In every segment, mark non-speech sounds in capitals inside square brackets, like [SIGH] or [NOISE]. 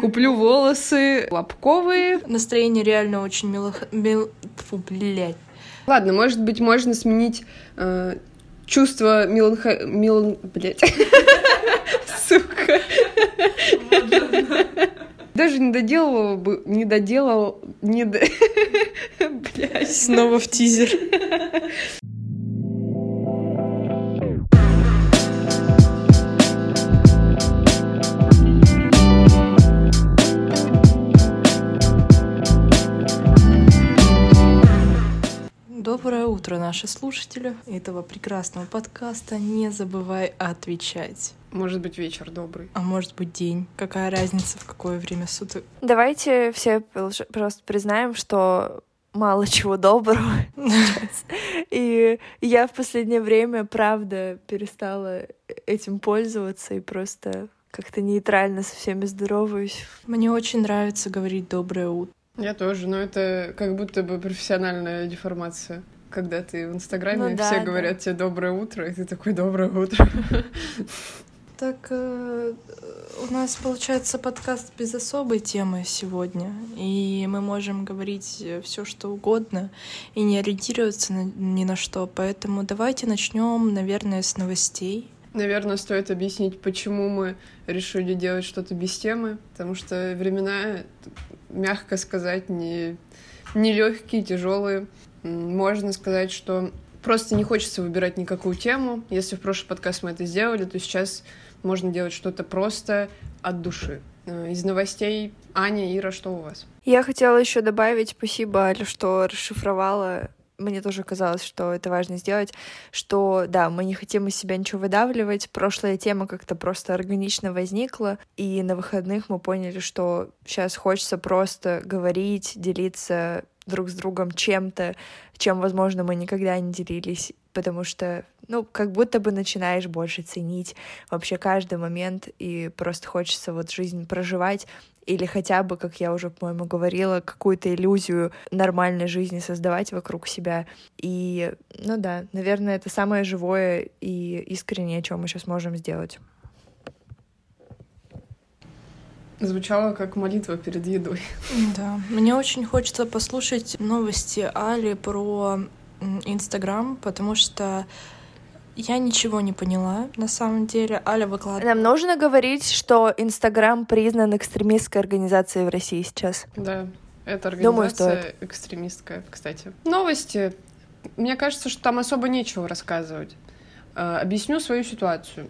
Куплю волосы лобковые. Настроение реально очень мило... Мил... Фу, блядь. Ладно, может быть, можно сменить э, чувство меланха... Мелан... Блядь. [LAUGHS] Сука. Даже не доделал бы, не доделал, не. [LAUGHS] Блядь. Снова в тизер. Утро, наши слушатели этого прекрасного подкаста. Не забывай отвечать. Может быть, вечер добрый. А может быть, день. Какая разница, в какое время суток? Давайте все просто признаем, что мало чего доброго [LAUGHS] сейчас. И я в последнее время, правда, перестала этим пользоваться и просто как-то нейтрально со всеми здороваюсь. Мне очень нравится говорить «доброе утро». Я тоже, но это как будто бы профессиональная деформация. Когда ты в Инстаграме, Ну да, все да. говорят тебе «доброе утро», и ты такой «доброе утро». [LAUGHS] Так, э, у нас получается подкаст без особой темы сегодня, и мы можем говорить все что угодно и не ориентироваться на- ни на что. Поэтому давайте начнем, наверное, с новостей. Наверное, стоит объяснить, почему мы решили делать что-то без темы, потому что времена, мягко сказать, не, не легкие, тяжелые. Можно сказать, что просто не хочется выбирать никакую тему. Если в прошлый подкаст мы это сделали, то сейчас можно делать что-то просто от души. Э, Из новостей Аня, Ира, что у вас? Я хотела еще добавить спасибо, Аля, что расшифровала. Мне тоже казалось, что это важно сделать, что да, мы не хотим из себя ничего выдавливать. Прошлая тема как-то просто органично возникла, и на выходных мы поняли, что сейчас хочется просто говорить, делиться друг с другом чем-то, чем, возможно, мы никогда не делились, потому что, ну, как будто бы начинаешь больше ценить вообще каждый момент, и просто хочется вот жизнь проживать, или хотя бы, как я уже, по-моему, говорила, какую-то иллюзию нормальной жизни создавать вокруг себя. И, ну да, наверное, это самое живое и искреннее, что мы сейчас можем сделать. Звучало как молитва перед едой. Да, мне очень хочется послушать новости Али про Инстаграм, потому что я ничего не поняла на самом деле. Аля выкладывает. Нам нужно говорить, что Инстаграм признан экстремистской организацией в России сейчас. Да, это Думаю, организация экстремистская, кстати. Новости. Мне кажется, что там особо нечего рассказывать. Э, Объясню свою ситуацию.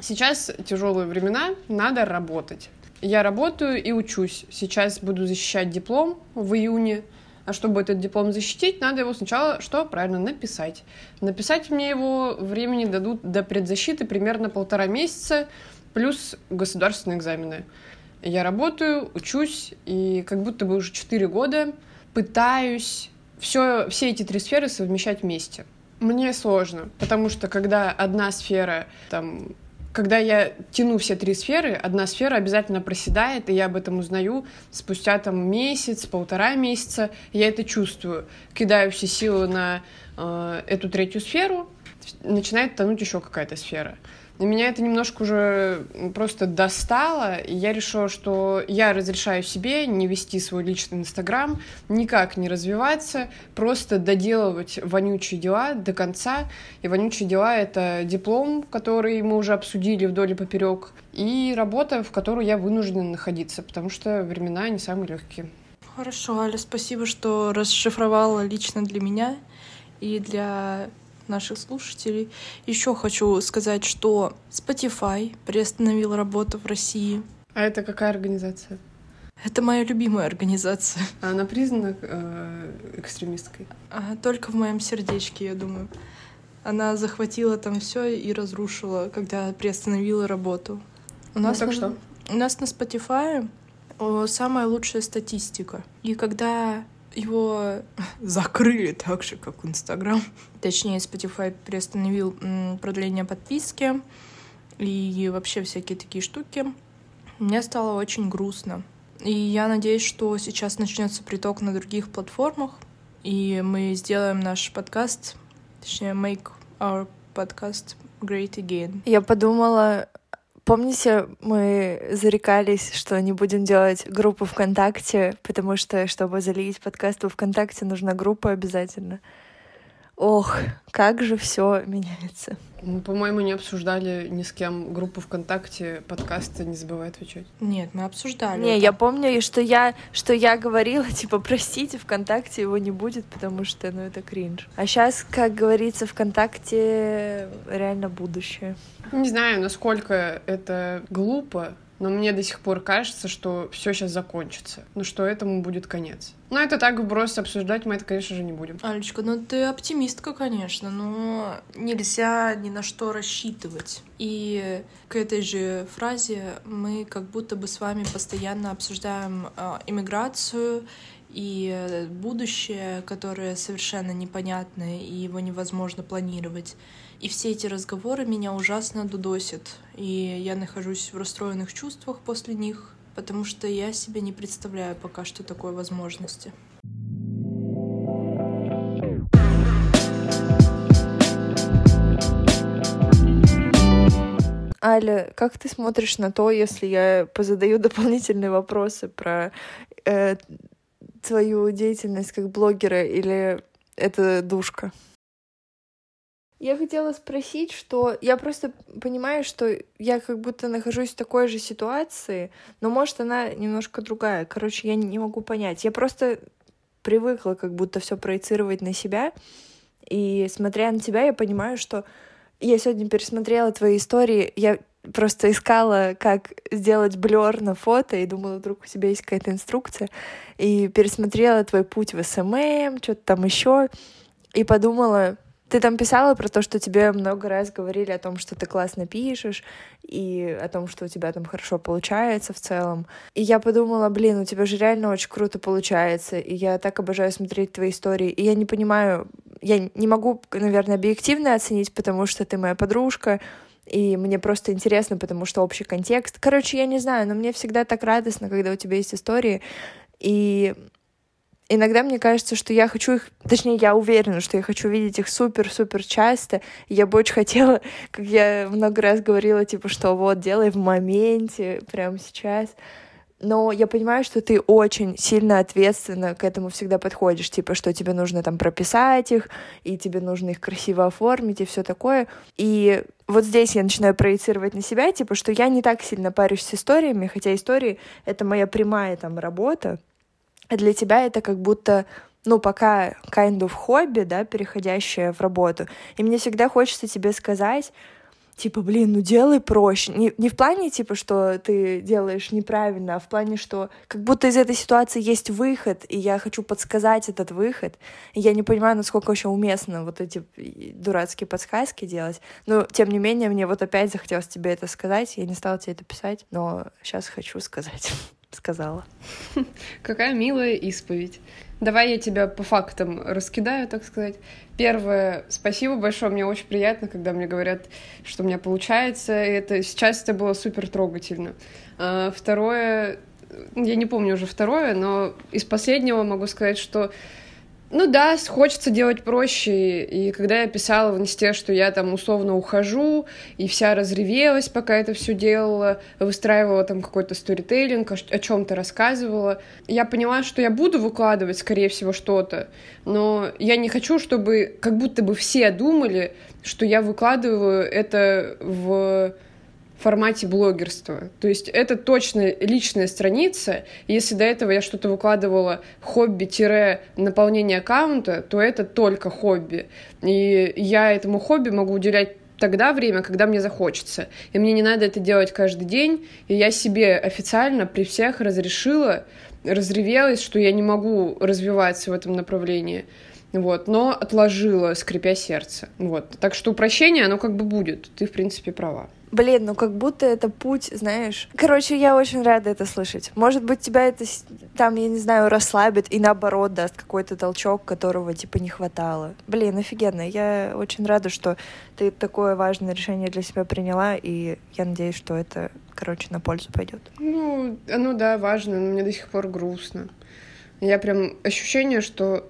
Сейчас тяжелые времена, надо работать. Я работаю и учусь. Сейчас буду защищать диплом в июне. А чтобы этот диплом защитить, надо его сначала, что правильно, написать. Написать мне его времени дадут до предзащиты примерно полтора месяца, плюс государственные экзамены. Я работаю, учусь, и как будто бы уже 4 года пытаюсь все, все эти три сферы совмещать вместе. Мне сложно, потому что когда одна сфера, там, когда я тяну все три сферы, одна сфера обязательно проседает, и я об этом узнаю спустя там месяц, полтора месяца, я это чувствую. Кидаю все силы на э, эту третью сферу, начинает тонуть еще какая-то сфера. И меня это немножко уже просто достало, и я решила, что я разрешаю себе не вести свой личный Инстаграм, никак не развиваться, просто доделывать вонючие дела до конца. И вонючие дела — это диплом, который мы уже обсудили вдоль и поперек, и работа, в которой я вынуждена находиться, потому что времена не самые легкие. Хорошо, Аля, спасибо, что расшифровала лично для меня и для наших слушателей. Еще хочу сказать, что Spotify приостановил работу в России. А это какая организация? Это моя любимая организация. А Она признана э, экстремисткой? А, Только в моем сердечке, я думаю. Она захватила там все и разрушила, когда приостановила работу. У Ну нас так на- что? У нас на Spotify о, самая лучшая статистика. И когда его закрыли так же, как Инстаграм, точнее, Spotify приостановил продление подписки и вообще всякие такие штуки, мне стало очень грустно. И я надеюсь, что сейчас начнется приток на других платформах, и мы сделаем наш подкаст, точнее, make our podcast great again. Я подумала Помните, мы зарекались, что не будем делать группу ВКонтакте, потому что, чтобы залить подкаст во ВКонтакте, нужна группа обязательно. Ох, как же все меняется. Мы, по-моему, не обсуждали ни с кем группу ВКонтакте, подкасты «Не забывай отвечать». Нет, мы обсуждали. Не, это. я помню, что я, что я говорила, [LAUGHS] типа, простите, ВКонтакте его не будет, потому что, ну, это кринж. А сейчас, как говорится, ВКонтакте реально будущее. Не знаю, насколько это глупо, но мне до сих пор кажется, что все сейчас закончится, ну что этому будет конец. Но это так вброс обсуждать мы это, конечно же, не будем. Алечка, ну ты оптимистка, конечно, но нельзя ни на что рассчитывать. И к этой же фразе мы как будто бы с вами постоянно обсуждаем э, иммиграцию и будущее, которое совершенно непонятное, и его невозможно планировать. И все эти разговоры меня ужасно дудосят. И я нахожусь в расстроенных чувствах после них, потому что я себе не представляю пока что такой возможности. Аля, как ты смотришь на то, если я позадаю дополнительные вопросы про э, твою деятельность как блогера или это душка? Я хотела спросить, что я просто понимаю, что я как будто нахожусь в такой же ситуации, но может она немножко другая. Короче, я не могу понять. Я просто привыкла как будто все проецировать на себя. И смотря на тебя, я понимаю, что я сегодня пересмотрела твои истории, я просто искала, как сделать блер на фото, и думала, вдруг у тебя есть какая-то инструкция, и пересмотрела твой путь в SMM, что-то там еще, и подумала, ты там писала про то, что тебе много раз говорили о том, что ты классно пишешь, и о том, что у тебя там хорошо получается в целом. И я подумала, блин, у тебя же реально очень круто получается, и я так обожаю смотреть твои истории. И я не понимаю, я не могу, наверное, объективно оценить, потому что ты моя подружка, и мне просто интересно, потому что общий контекст. Короче, я не знаю, но мне всегда так радостно, когда у тебя есть истории, и иногда мне кажется, что я хочу их, точнее, я уверена, что я хочу видеть их супер-супер часто. Я бы очень хотела, [LAUGHS] как я много раз говорила, типа, что вот, делай в моменте, прямо сейчас. Но я понимаю, что ты очень сильно ответственно к этому всегда подходишь, типа, что тебе нужно там прописать их, и тебе нужно их красиво оформить, и все такое. И вот здесь я начинаю проецировать на себя, типа, что я не так сильно парюсь с историями, хотя истории — это моя прямая там работа, для тебя это как будто ну, пока kind of хобби, да, переходящее в работу. И мне всегда хочется тебе сказать, типа, блин, ну делай проще. Не, не в плане, типа, что ты делаешь неправильно, а в плане, что как будто из этой ситуации есть выход, и я хочу подсказать этот выход. И я не понимаю, насколько вообще уместно вот эти дурацкие подсказки делать. Но, тем не менее, мне вот опять захотелось тебе это сказать. Я не стала тебе это писать, но сейчас хочу сказать [LAUGHS] сказала. Какая милая исповедь. Давай я тебя по фактам раскидаю, так сказать. Первое, спасибо большое, мне очень приятно, когда мне говорят, что у меня получается. И это сейчас это было супер трогательно. А, второе, я не помню уже второе, но из последнего могу сказать, что ну да, хочется делать проще. И когда я писала в инсте, что я там условно ухожу, и вся разревелась, пока это все делала, выстраивала там какой-то сторителлинг, о чем-то рассказывала, я поняла, что я буду выкладывать, скорее всего, что-то, но я не хочу, чтобы как будто бы все думали, что я выкладываю это в формате блогерства. То есть это точно личная страница. Если до этого я что-то выкладывала хобби-наполнение аккаунта, то это только хобби. И я этому хобби могу уделять тогда время, когда мне захочется. И мне не надо это делать каждый день. И я себе официально при всех разрешила, разревелась, что я не могу развиваться в этом направлении. Вот, но отложила, скрипя сердце. Вот. Так что упрощение, оно как бы будет. Ты, в принципе, права. Блин, ну как будто это путь, знаешь. Короче, я очень рада это слышать. Может быть, тебя это там, я не знаю, расслабит и наоборот даст какой-то толчок, которого типа не хватало. Блин, офигенно. Я очень рада, что ты такое важное решение для себя приняла, и я надеюсь, что это, короче, на пользу пойдет. Ну, ну да, важно, но мне до сих пор грустно. Я прям ощущение, что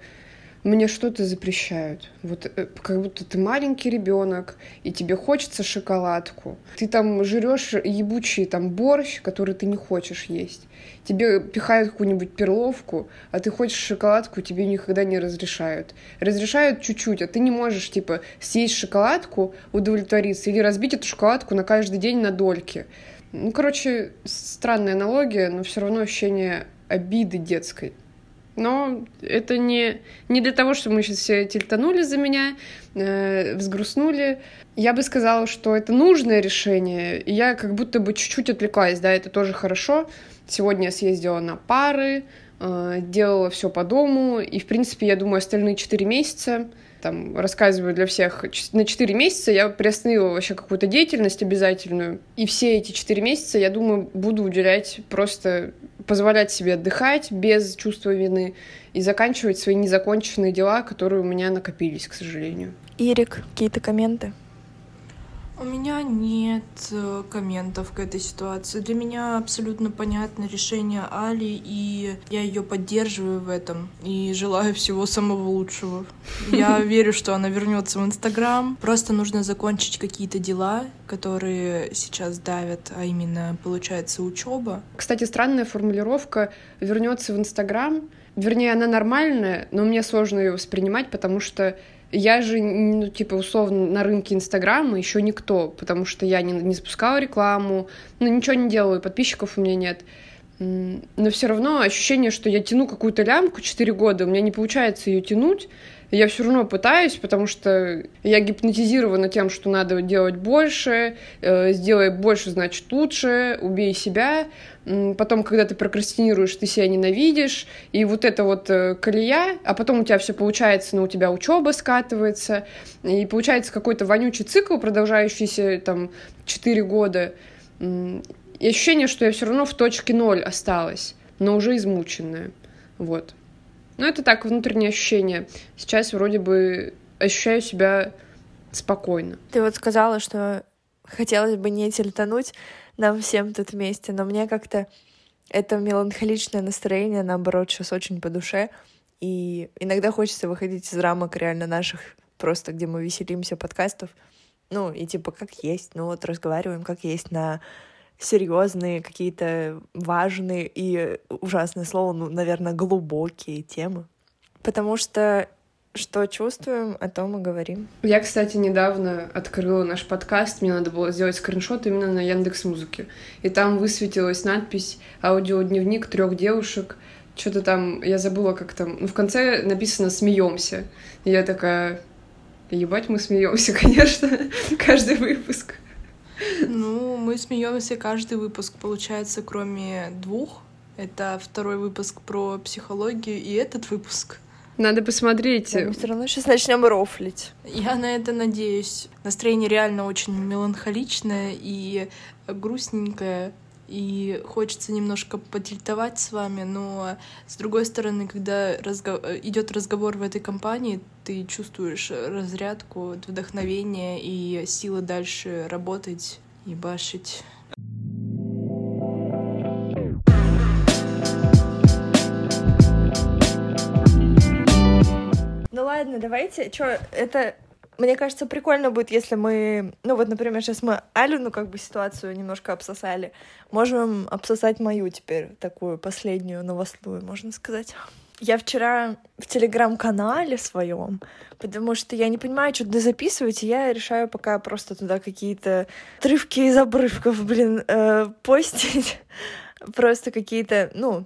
мне что-то запрещают. Вот э, как будто ты маленький ребенок, и тебе хочется шоколадку. Ты там жрешь ебучий там борщ, который ты не хочешь есть. Тебе пихают какую-нибудь перловку, а ты хочешь шоколадку, тебе никогда не разрешают. Разрешают чуть-чуть, а ты не можешь, типа, съесть шоколадку, удовлетвориться, или разбить эту шоколадку на каждый день на дольки. Ну, короче, странная аналогия, но все равно ощущение обиды детской. Но это не, не для того, чтобы мы сейчас все тельтанули за меня, э, взгрустнули. Я бы сказала, что это нужное решение, и я как будто бы чуть-чуть отвлеклась, да, это тоже хорошо. Сегодня я съездила на пары, э, делала все по дому, и, в принципе, я думаю, остальные четыре месяца там, рассказываю для всех, на 4 месяца я приостановила вообще какую-то деятельность обязательную. И все эти 4 месяца, я думаю, буду уделять просто позволять себе отдыхать без чувства вины и заканчивать свои незаконченные дела, которые у меня накопились, к сожалению. Ирик, какие-то комменты? У меня нет э, комментов к этой ситуации. Для меня абсолютно понятно решение Али, и я ее поддерживаю в этом и желаю всего самого лучшего. [LAUGHS] Я верю, что она вернется в Инстаграм. Просто нужно закончить какие-то дела, которые сейчас давят, а именно, получается, учеба. Кстати, странная формулировка вернется в Инстаграм. Вернее, она нормальная, но мне сложно ее воспринимать, потому что я же, ну, типа, условно, на рынке Инстаграма еще никто, потому что я не, не запускала рекламу, ну, ничего не делаю, подписчиков у меня нет. Но все равно ощущение, что я тяну какую-то лямку 4 года, у меня не получается ее тянуть, я все равно пытаюсь, потому что я гипнотизирована тем, что надо делать больше, э, сделай больше, значит лучше, убей себя. Потом, когда ты прокрастинируешь, ты себя ненавидишь, и вот это вот э, колея, а потом у тебя все получается, но у тебя учеба скатывается, и получается какой-то вонючий цикл, продолжающийся там 4 года. И ощущение, что я все равно в точке ноль осталась, но уже измученная. Вот. Ну, это так, внутреннее ощущение. Сейчас вроде бы ощущаю себя спокойно. Ты вот сказала, что хотелось бы не тельтануть нам всем тут вместе, но мне как-то это меланхоличное настроение, наоборот, сейчас очень по душе. И иногда хочется выходить из рамок реально наших, просто где мы веселимся, подкастов. Ну, и типа как есть, ну вот разговариваем как есть на серьезные, какие-то важные и ужасное слово, ну, наверное, глубокие темы. Потому что что чувствуем, о том и говорим. Я, кстати, недавно открыла наш подкаст. Мне надо было сделать скриншот именно на Яндекс Музыке. И там высветилась надпись «Аудиодневник трех девушек». Что-то там, я забыла, как там. Ну, в конце написано «Смеемся». И я такая, ебать, мы смеемся, [LAUGHS] конечно, каждый выпуск. Ну, мы смеемся каждый выпуск, получается, кроме двух. Это второй выпуск про психологию и этот выпуск. Надо посмотреть. мы все равно сейчас начнем рофлить. Я на это надеюсь. Настроение реально очень меланхоличное и грустненькое и хочется немножко потильтовать с вами, но с другой стороны, когда разго... идет разговор в этой компании, ты чувствуешь разрядку, вдохновение и силы дальше работать и башить. Ну ладно, давайте, что это мне кажется, прикольно будет, если мы, ну вот, например, сейчас мы Алю, ну как бы ситуацию немножко обсосали, можем обсосать мою теперь такую последнюю новостную, можно сказать. Я вчера в телеграм-канале своем, потому что я не понимаю, что туда записывать, и я решаю пока просто туда какие-то отрывки из обрывков, блин, э, постить. [LAUGHS] Просто какие-то, ну,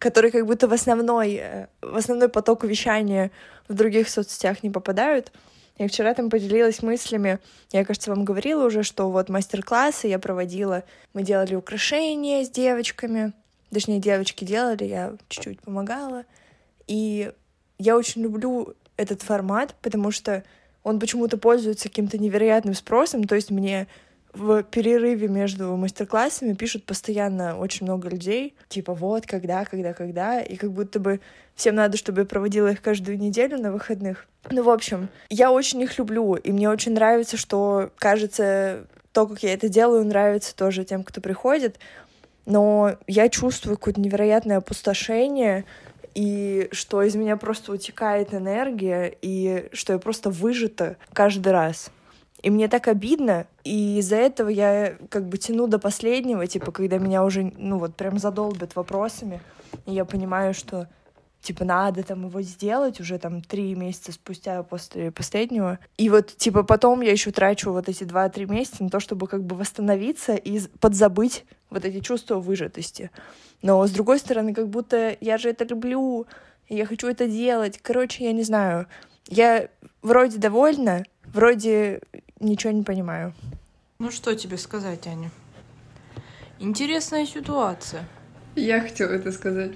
которые как будто в основной, э, в основной поток вещания в других соцсетях не попадают. Я вчера там поделилась мыслями. Я, кажется, вам говорила уже, что вот мастер-классы я проводила. Мы делали украшения с девочками. Точнее, девочки делали, я чуть-чуть помогала. И я очень люблю этот формат, потому что он почему-то пользуется каким-то невероятным спросом. То есть мне в перерыве между мастер-классами пишут постоянно очень много людей, типа вот, когда, когда, когда, и как будто бы всем надо, чтобы я проводила их каждую неделю на выходных. Ну, в общем, я очень их люблю, и мне очень нравится, что, кажется, то, как я это делаю, нравится тоже тем, кто приходит, но я чувствую какое-то невероятное опустошение, и что из меня просто утекает энергия, и что я просто выжата каждый раз. И мне так обидно, и из-за этого я как бы тяну до последнего, типа, когда меня уже, ну вот, прям задолбят вопросами, и я понимаю, что типа, надо там его сделать уже там три месяца спустя после последнего. И вот, типа, потом я еще трачу вот эти два-три месяца на то, чтобы как бы восстановиться и подзабыть вот эти чувства выжатости. Но с другой стороны, как будто я же это люблю, я хочу это делать. Короче, я не знаю. Я вроде довольна, вроде ничего не понимаю. Ну что тебе сказать, Аня? Интересная ситуация. Я хотела это сказать.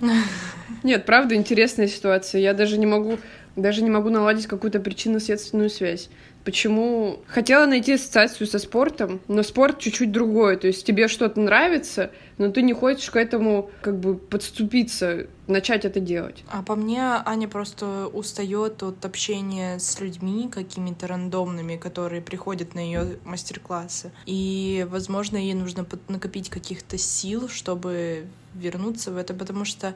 [LAUGHS] Нет, правда, интересная ситуация. Я даже не могу, даже не могу наладить какую-то причинно-следственную связь. Почему? Хотела найти ассоциацию со спортом, но спорт чуть-чуть другой. То есть тебе что-то нравится, но ты не хочешь к этому как бы подступиться, начать это делать. А по мне, Аня просто устает от общения с людьми какими-то рандомными, которые приходят на ее мастер-классы. И, возможно, ей нужно накопить каких-то сил, чтобы вернуться в это, потому что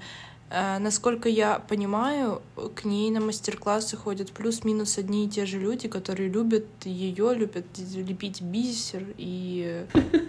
насколько я понимаю, к ней на мастер-классы ходят плюс-минус одни и те же люди, которые любят ее, любят лепить бисер и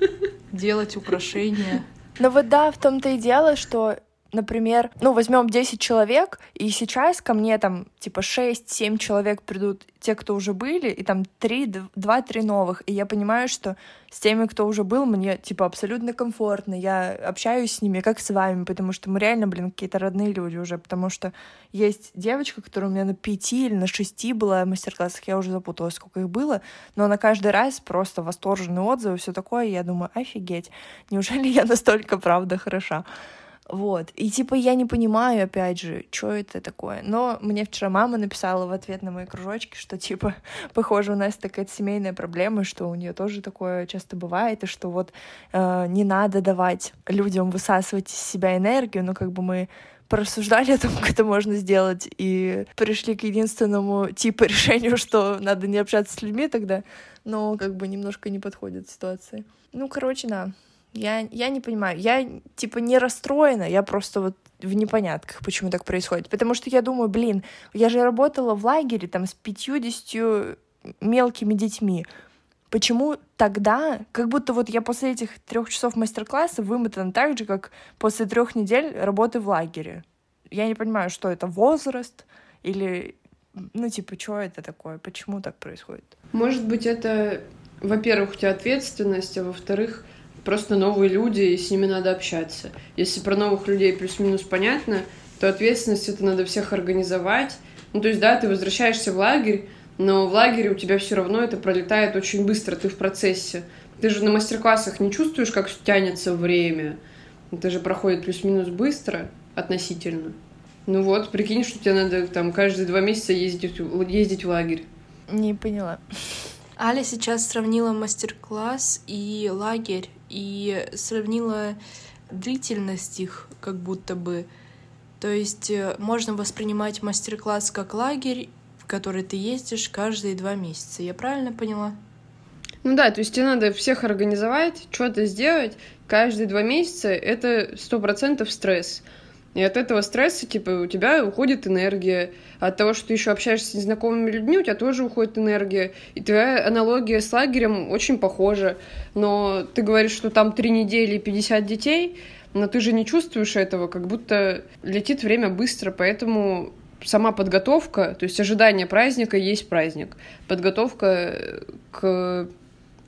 [LAUGHS] делать украшения. Ну вот да, в том-то и дело, что например, ну, возьмем 10 человек, и сейчас ко мне там, типа, 6-7 человек придут, те, кто уже были, и там 3, 2-3 новых, и я понимаю, что с теми, кто уже был, мне, типа, абсолютно комфортно, я общаюсь с ними, как с вами, потому что мы реально, блин, какие-то родные люди уже, потому что есть девочка, которая у меня на 5 или на 6 была в мастер-классах, я уже запуталась, сколько их было, но она каждый раз просто восторженные отзывы, все такое, и я думаю, офигеть, неужели я настолько, правда, хороша? Вот. И типа я не понимаю, опять же, что это такое. Но мне вчера мама написала в ответ на мои кружочки, что типа, [LAUGHS] похоже, у нас такая семейная проблема, что у нее тоже такое часто бывает, и что вот э, не надо давать людям высасывать из себя энергию, но как бы мы порассуждали [LAUGHS] о том, как это можно сделать, и пришли к единственному типу [LAUGHS] решению, что надо не общаться с людьми тогда, но как бы немножко не подходит ситуация. Ну, короче, да. Я, я не понимаю. Я, типа, не расстроена, я просто вот в непонятках, почему так происходит. Потому что я думаю, блин, я же работала в лагере там с 50 мелкими детьми. Почему тогда, как будто вот я после этих трех часов мастер-класса вымотана так же, как после трех недель работы в лагере? Я не понимаю, что это возраст или, ну, типа, что это такое, почему так происходит? Может быть, это, во-первых, у тебя ответственность, а во-вторых, просто новые люди, и с ними надо общаться. Если про новых людей плюс-минус понятно, то ответственность это надо всех организовать. Ну, то есть, да, ты возвращаешься в лагерь, но в лагере у тебя все равно это пролетает очень быстро, ты в процессе. Ты же на мастер-классах не чувствуешь, как тянется время. Это же проходит плюс-минус быстро относительно. Ну вот, прикинь, что тебе надо там каждые два месяца ездить, ездить в лагерь. Не поняла. Аля сейчас сравнила мастер-класс и лагерь, и сравнила длительность их как будто бы. То есть э, можно воспринимать мастер-класс как лагерь, в который ты ездишь каждые два месяца. Я правильно поняла? Ну да, то есть тебе надо всех организовать, что-то сделать. Каждые два месяца это сто процентов стресс. И от этого стресса, типа, у тебя уходит энергия. От того, что ты еще общаешься с незнакомыми людьми, у тебя тоже уходит энергия. И твоя аналогия с лагерем очень похожа. Но ты говоришь, что там три недели и 50 детей, но ты же не чувствуешь этого, как будто летит время быстро, поэтому сама подготовка, то есть ожидание праздника есть праздник. Подготовка к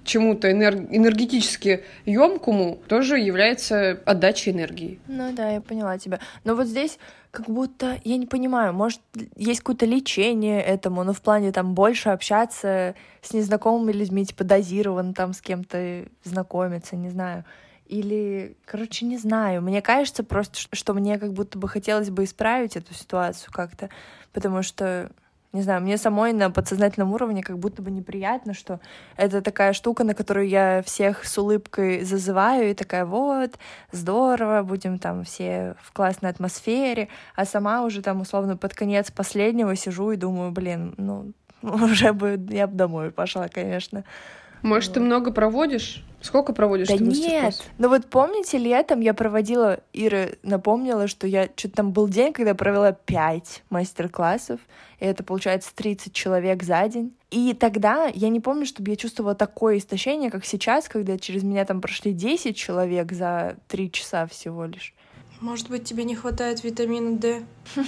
чему-то энерг... энергетически емкому тоже является отдачей энергии. Ну да, я поняла тебя. Но вот здесь как будто, я не понимаю, может, есть какое-то лечение этому, но в плане там больше общаться с незнакомыми людьми, типа дозированно там с кем-то знакомиться, не знаю. Или, короче, не знаю. Мне кажется просто, что мне как будто бы хотелось бы исправить эту ситуацию как-то, потому что не знаю, мне самой на подсознательном уровне как будто бы неприятно, что это такая штука, на которую я всех с улыбкой зазываю, и такая, вот, здорово, будем там все в классной атмосфере, а сама уже там условно под конец последнего сижу и думаю, блин, ну, [LAUGHS] уже бы я бы домой пошла, конечно. Может, ты много проводишь? Сколько проводишь да нет, ну вот помните, летом я проводила, Ира напомнила, что я что-то там был день, когда провела пять мастер-классов, и это получается 30 человек за день. И тогда я не помню, чтобы я чувствовала такое истощение, как сейчас, когда через меня там прошли 10 человек за 3 часа всего лишь. Может быть, тебе не хватает витамина D? [LAUGHS]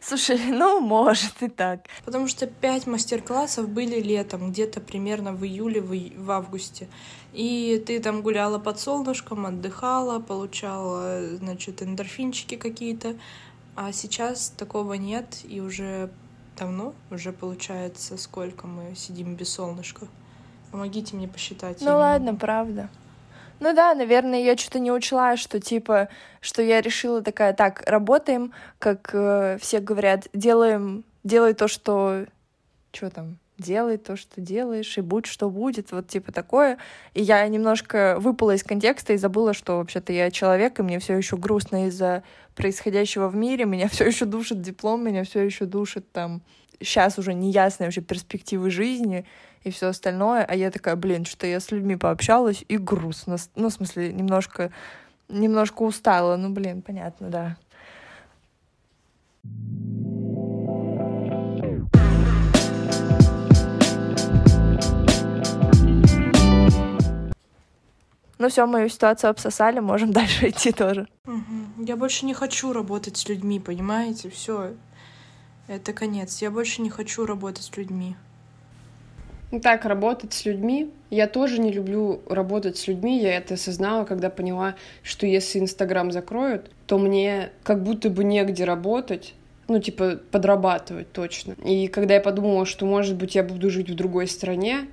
Слушай, ну, может и так. Потому что пять мастер-классов были летом, где-то примерно в июле, в, в августе. И ты там гуляла под солнышком, отдыхала, получала, значит, эндорфинчики какие-то. А сейчас такого нет, и уже давно, уже получается, сколько мы сидим без солнышка. Помогите мне посчитать. Ну ладно, правда. Ну да, наверное, я что-то не учла, что типа, что я решила такая, так, работаем, как э, все говорят, делаем, делай то, что, что там, делай то, что делаешь, и будь что будет, вот типа такое. И я немножко выпала из контекста и забыла, что вообще-то я человек, и мне все еще грустно из-за происходящего в мире, меня все еще душит диплом, меня все еще душит там сейчас уже неясные вообще перспективы жизни и все остальное, а я такая, блин, что я с людьми пообщалась и грустно, ну, в смысле, немножко, немножко устала, ну, блин, понятно, да. Ну все, мою ситуацию обсосали, можем [LAUGHS] дальше идти тоже. Угу. Я больше не хочу работать с людьми, понимаете? Все, это конец. Я больше не хочу работать с людьми. Ну так, работать с людьми. Я тоже не люблю работать с людьми. Я это осознала, когда поняла, что если Инстаграм закроют, то мне как будто бы негде работать. Ну, типа, подрабатывать точно. И когда я подумала, что, может быть, я буду жить в другой стране,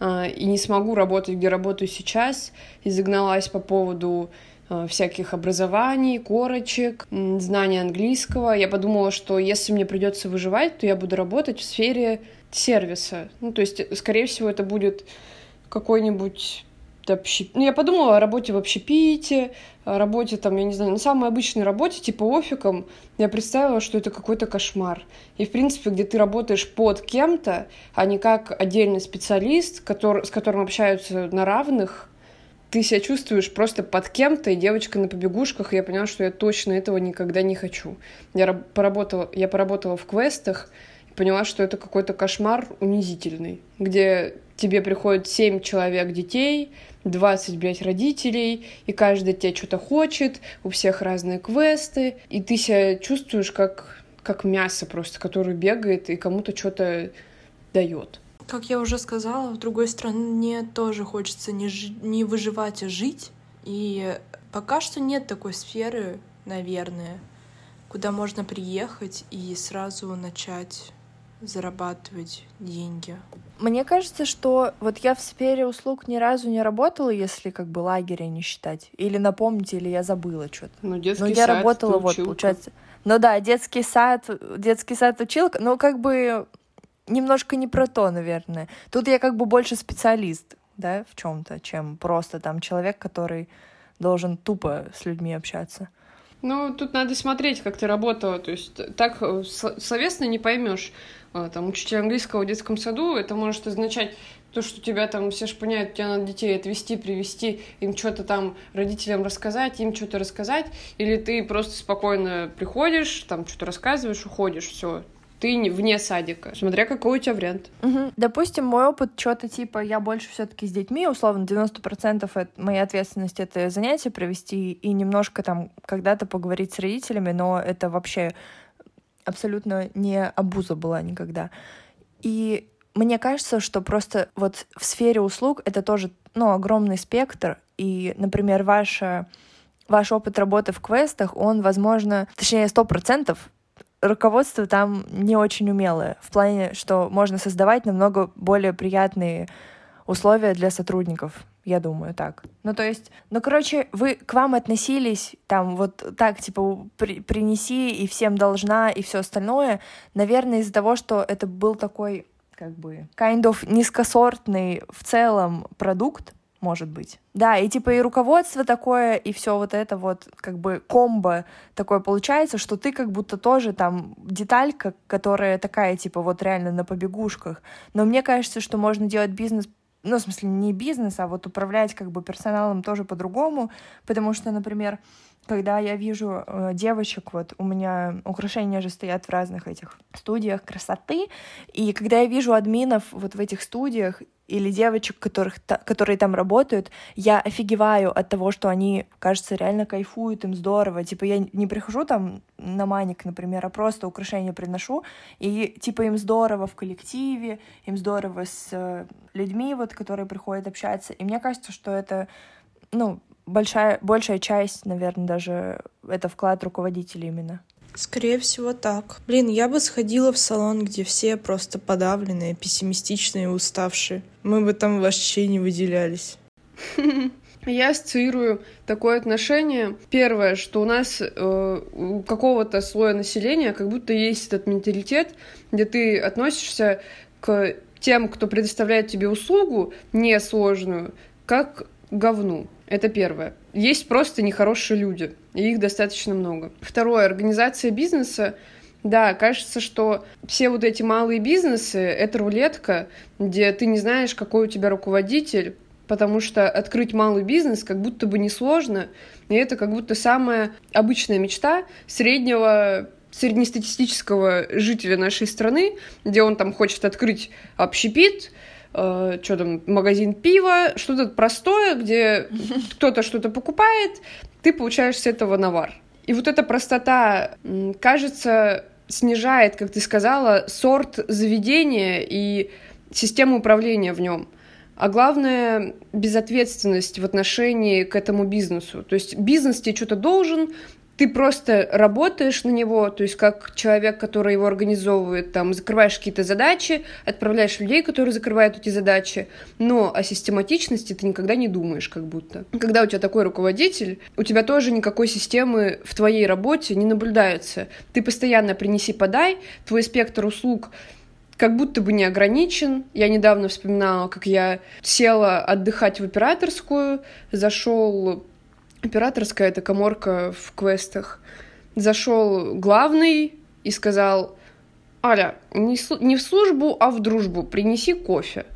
а, и не смогу работать, где работаю сейчас, и загналась по поводу Э, всяких образований, корочек, знания английского. Я подумала, что если мне придется выживать, то я буду работать в сфере сервиса. Ну, то есть, скорее всего, это будет какой-нибудь общеп... Ну, я подумала о работе в общепите, о работе там, я не знаю, на самой обычной работе, типа офиком, я представила, что это какой-то кошмар. И, в принципе, где ты работаешь под кем-то, а не как отдельный специалист, который, с которым общаются на равных, ты себя чувствуешь просто под кем-то, и девочка на побегушках, и я поняла, что я точно этого никогда не хочу. Я поработала, я поработала в квестах, и поняла, что это какой-то кошмар унизительный, где тебе приходит 7 человек детей, 20, блядь, родителей, и каждый тебе что-то хочет, у всех разные квесты, и ты себя чувствуешь как, как мясо просто, которое бегает и кому-то что-то дает. Как я уже сказала, в другой стране тоже хочется не, ж... не выживать, а жить. И пока что нет такой сферы, наверное, куда можно приехать и сразу начать зарабатывать деньги. Мне кажется, что вот я в сфере услуг ни разу не работала, если как бы лагеря не считать. Или напомните, или я забыла что-то. Ну, детский Но я сад, работала, вот, получается. Ну да, детский сад, детский сад училка. Ну, как бы немножко не про то, наверное. Тут я как бы больше специалист, да, в чем-то, чем просто там человек, который должен тупо с людьми общаться. Ну, тут надо смотреть, как ты работала. То есть так э, словесно не поймешь. А, там, учитель английского в детском саду, это может означать то, что тебя там все шпыняют, тебя надо детей отвести, привести, им что-то там родителям рассказать, им что-то рассказать, или ты просто спокойно приходишь, там что-то рассказываешь, уходишь, все, ты вне садика, смотря какой у тебя вариант. Угу. Допустим, мой опыт что-то типа я больше все-таки с детьми, условно, 90% это моей ответственности это занятия провести и немножко там когда-то поговорить с родителями, но это вообще абсолютно не абуза была никогда. И мне кажется, что просто вот в сфере услуг это тоже, ну, огромный спектр, и, например, ваша ваш опыт работы в квестах, он, возможно, точнее, сто процентов руководство там не очень умелое, в плане, что можно создавать намного более приятные условия для сотрудников, я думаю, так. Ну, то есть, ну, короче, вы к вам относились там вот так, типа, при, принеси и всем должна и все остальное, наверное, из-за того, что это был такой как бы kind of низкосортный в целом продукт, может быть. Да, и типа и руководство такое, и все вот это вот как бы комбо такое получается, что ты как будто тоже там деталька, которая такая типа вот реально на побегушках. Но мне кажется, что можно делать бизнес ну, в смысле, не бизнес, а вот управлять как бы персоналом тоже по-другому, потому что, например, когда я вижу э, девочек, вот у меня украшения же стоят в разных этих студиях красоты, и когда я вижу админов вот в этих студиях или девочек, которых, та, которые там работают, я офигеваю от того, что они, кажется, реально кайфуют, им здорово. Типа я не прихожу там на маник, например, а просто украшения приношу, и типа им здорово в коллективе, им здорово с э, людьми, вот, которые приходят общаться. И мне кажется, что это, ну, большая, большая часть, наверное, даже это вклад руководителей именно. Скорее всего, так. Блин, я бы сходила в салон, где все просто подавленные, пессимистичные, уставшие. Мы бы там вообще не выделялись. [LAUGHS] Я ассоциирую такое отношение. Первое, что у нас э, у какого-то слоя населения как будто есть этот менталитет, где ты относишься к тем, кто предоставляет тебе услугу несложную, как говну. Это первое. Есть просто нехорошие люди, и их достаточно много. Второе, организация бизнеса. Да, кажется, что все вот эти малые бизнесы — это рулетка, где ты не знаешь, какой у тебя руководитель, потому что открыть малый бизнес как будто бы несложно, и это как будто самая обычная мечта среднего среднестатистического жителя нашей страны, где он там хочет открыть общепит, э, что там, магазин пива, что-то простое, где [LAUGHS] кто-то что-то покупает, ты получаешь с этого навар. И вот эта простота, кажется, снижает, как ты сказала, сорт заведения и систему управления в нем. А главное, безответственность в отношении к этому бизнесу. То есть бизнес тебе что-то должен, ты просто работаешь на него, то есть как человек, который его организовывает, там, закрываешь какие-то задачи, отправляешь людей, которые закрывают эти задачи, но о систематичности ты никогда не думаешь, как будто. Когда у тебя такой руководитель, у тебя тоже никакой системы в твоей работе не наблюдается. Ты постоянно принеси-подай, твой спектр услуг как будто бы не ограничен. Я недавно вспоминала, как я села отдыхать в операторскую, зашел операторская это коморка в квестах. Зашел главный и сказал, Аля, не, не в службу, а в дружбу, принеси кофе.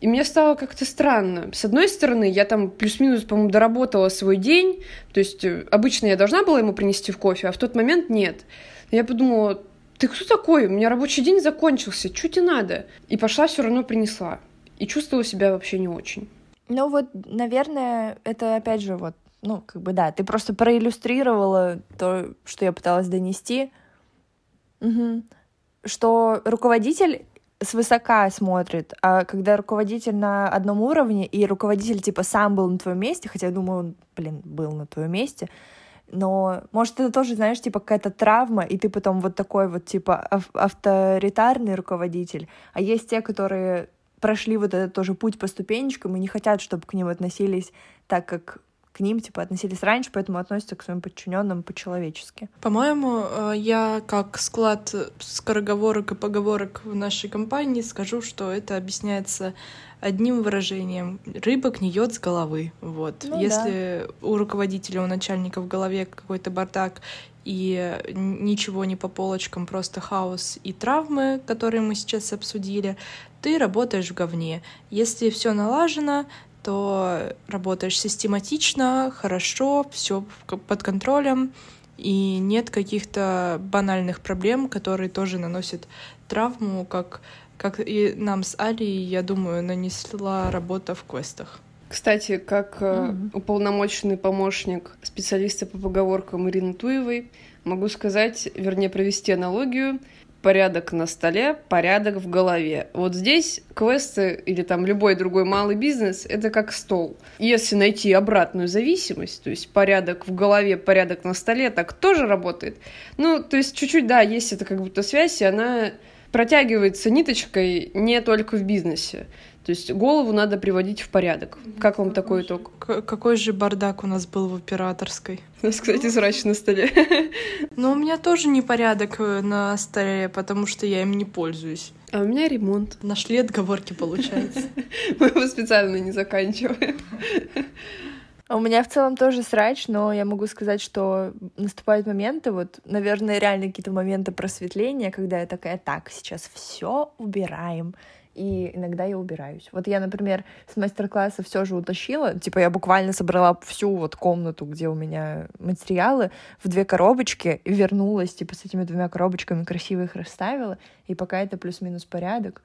И мне стало как-то странно. С одной стороны, я там плюс-минус, по-моему, доработала свой день. То есть э, обычно я должна была ему принести в кофе, а в тот момент нет. Я подумала, ты кто такой? У меня рабочий день закончился, что тебе надо? И пошла все равно принесла. И чувствовала себя вообще не очень. Ну вот, наверное, это опять же вот ну, как бы да, ты просто проиллюстрировала то, что я пыталась донести, угу. что руководитель свысока смотрит, а когда руководитель на одном уровне, и руководитель, типа, сам был на твоем месте, хотя я думаю, он, блин, был на твоем месте, но, может, это тоже, знаешь, типа какая-то травма, и ты потом вот такой вот, типа, авторитарный руководитель, а есть те, которые прошли вот этот тоже путь по ступенечкам и не хотят, чтобы к ним относились так, как к ним типа относились раньше, поэтому относятся к своим подчиненным по-человечески. По-моему, э, я как склад скороговорок и поговорок в нашей компании скажу, что это объясняется одним выражением рыба гниет с головы. Вот. Ну, Если да. у руководителя, у начальника в голове какой-то бардак и ничего не по полочкам, просто хаос и травмы, которые мы сейчас обсудили, ты работаешь в говне. Если все налажено, что работаешь систематично, хорошо, все под контролем, и нет каких-то банальных проблем, которые тоже наносят травму, как, как и нам с Алией, я думаю, нанесла работа в квестах. Кстати, как mm-hmm. уполномоченный помощник специалиста по поговоркам Ирины Туевой, могу сказать, вернее, провести аналогию порядок на столе, порядок в голове. Вот здесь квесты или там любой другой малый бизнес — это как стол. Если найти обратную зависимость, то есть порядок в голове, порядок на столе, так тоже работает. Ну, то есть чуть-чуть, да, есть это как будто связь, и она протягивается ниточкой не только в бизнесе. То есть голову надо приводить в порядок. Как вам такой итог? какой же бардак у нас был в операторской? У нас, кстати, срач на столе. [LAUGHS] Ну, у меня тоже непорядок э, на столе, потому что я им не пользуюсь. А у меня ремонт. Нашли отговорки, получается. [LAUGHS] Мы его специально не заканчиваем. А у меня в целом тоже срач, но я могу сказать, что наступают моменты, вот, наверное, реально какие-то моменты просветления, когда я такая, так, сейчас все убираем, и иногда я убираюсь. Вот я, например, с мастер-класса все же утащила, типа я буквально собрала всю вот комнату, где у меня материалы, в две коробочки, и вернулась, типа, с этими двумя коробочками красиво их расставила, и пока это плюс-минус порядок.